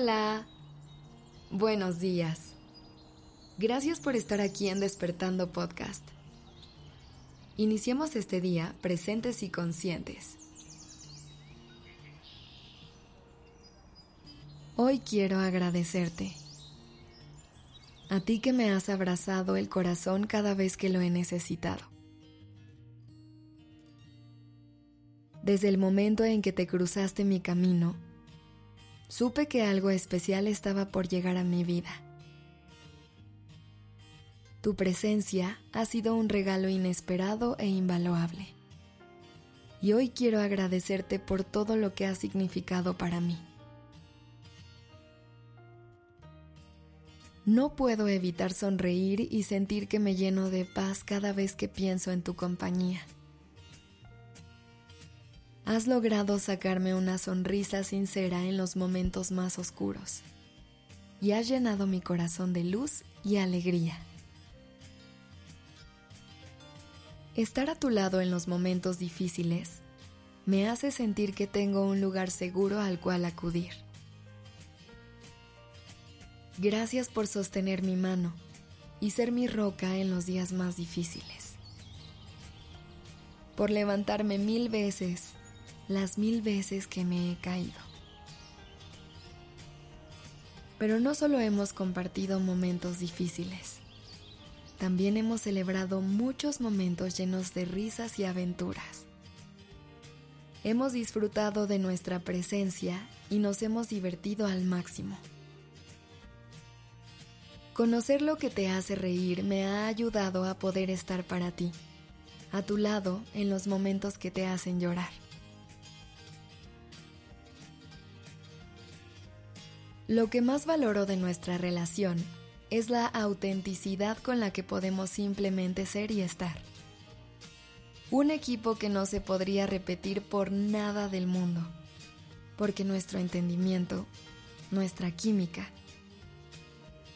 Hola. Buenos días. Gracias por estar aquí en Despertando Podcast. Iniciemos este día presentes y conscientes. Hoy quiero agradecerte. A ti que me has abrazado el corazón cada vez que lo he necesitado. Desde el momento en que te cruzaste mi camino, supe que algo especial estaba por llegar a mi vida. Tu presencia ha sido un regalo inesperado e invaluable. Y hoy quiero agradecerte por todo lo que ha significado para mí. No puedo evitar sonreír y sentir que me lleno de paz cada vez que pienso en tu compañía. Has logrado sacarme una sonrisa sincera en los momentos más oscuros y has llenado mi corazón de luz y alegría. Estar a tu lado en los momentos difíciles me hace sentir que tengo un lugar seguro al cual acudir. Gracias por sostener mi mano y ser mi roca en los días más difíciles. Por levantarme mil veces las mil veces que me he caído. Pero no solo hemos compartido momentos difíciles, también hemos celebrado muchos momentos llenos de risas y aventuras. Hemos disfrutado de nuestra presencia y nos hemos divertido al máximo. Conocer lo que te hace reír me ha ayudado a poder estar para ti, a tu lado en los momentos que te hacen llorar. Lo que más valoro de nuestra relación es la autenticidad con la que podemos simplemente ser y estar. Un equipo que no se podría repetir por nada del mundo, porque nuestro entendimiento, nuestra química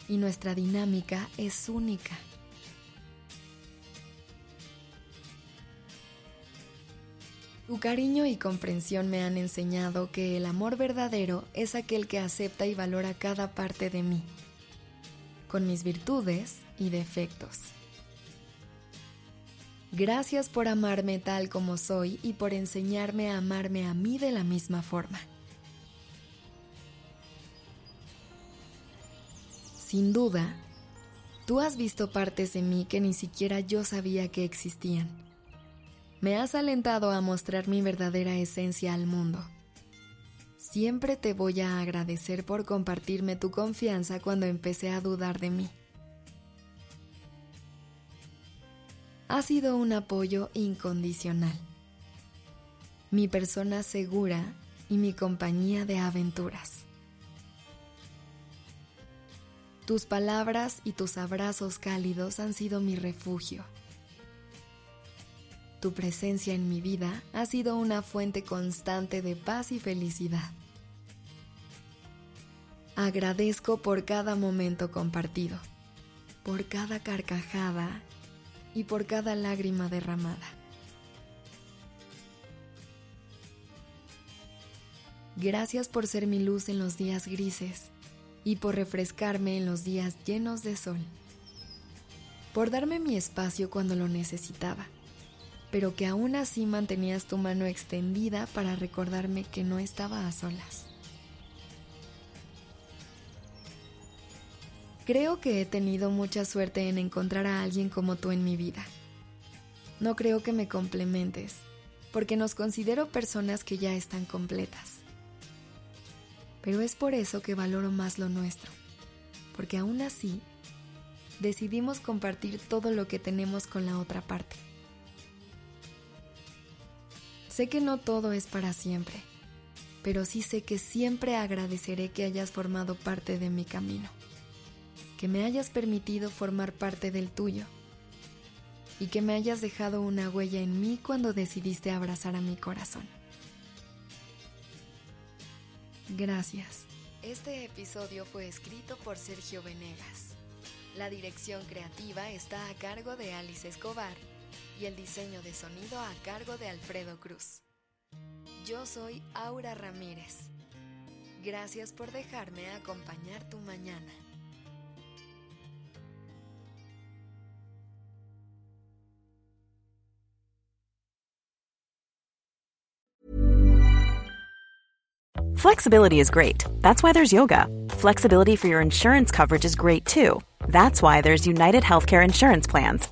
y nuestra dinámica es única. Tu cariño y comprensión me han enseñado que el amor verdadero es aquel que acepta y valora cada parte de mí, con mis virtudes y defectos. Gracias por amarme tal como soy y por enseñarme a amarme a mí de la misma forma. Sin duda, tú has visto partes de mí que ni siquiera yo sabía que existían me has alentado a mostrar mi verdadera esencia al mundo. Siempre te voy a agradecer por compartirme tu confianza cuando empecé a dudar de mí. Ha sido un apoyo incondicional. Mi persona segura y mi compañía de aventuras. Tus palabras y tus abrazos cálidos han sido mi refugio tu presencia en mi vida ha sido una fuente constante de paz y felicidad. Agradezco por cada momento compartido, por cada carcajada y por cada lágrima derramada. Gracias por ser mi luz en los días grises y por refrescarme en los días llenos de sol, por darme mi espacio cuando lo necesitaba pero que aún así mantenías tu mano extendida para recordarme que no estaba a solas. Creo que he tenido mucha suerte en encontrar a alguien como tú en mi vida. No creo que me complementes, porque nos considero personas que ya están completas. Pero es por eso que valoro más lo nuestro, porque aún así decidimos compartir todo lo que tenemos con la otra parte. Sé que no todo es para siempre, pero sí sé que siempre agradeceré que hayas formado parte de mi camino, que me hayas permitido formar parte del tuyo y que me hayas dejado una huella en mí cuando decidiste abrazar a mi corazón. Gracias. Este episodio fue escrito por Sergio Venegas. La dirección creativa está a cargo de Alice Escobar el diseño de sonido a cargo de Alfredo Cruz. Yo soy Aura Ramírez. Gracias por dejarme acompañar tu mañana. Flexibility is great. That's why there's yoga. Flexibility for your insurance coverage is great too. That's why there's United Healthcare Insurance Plans.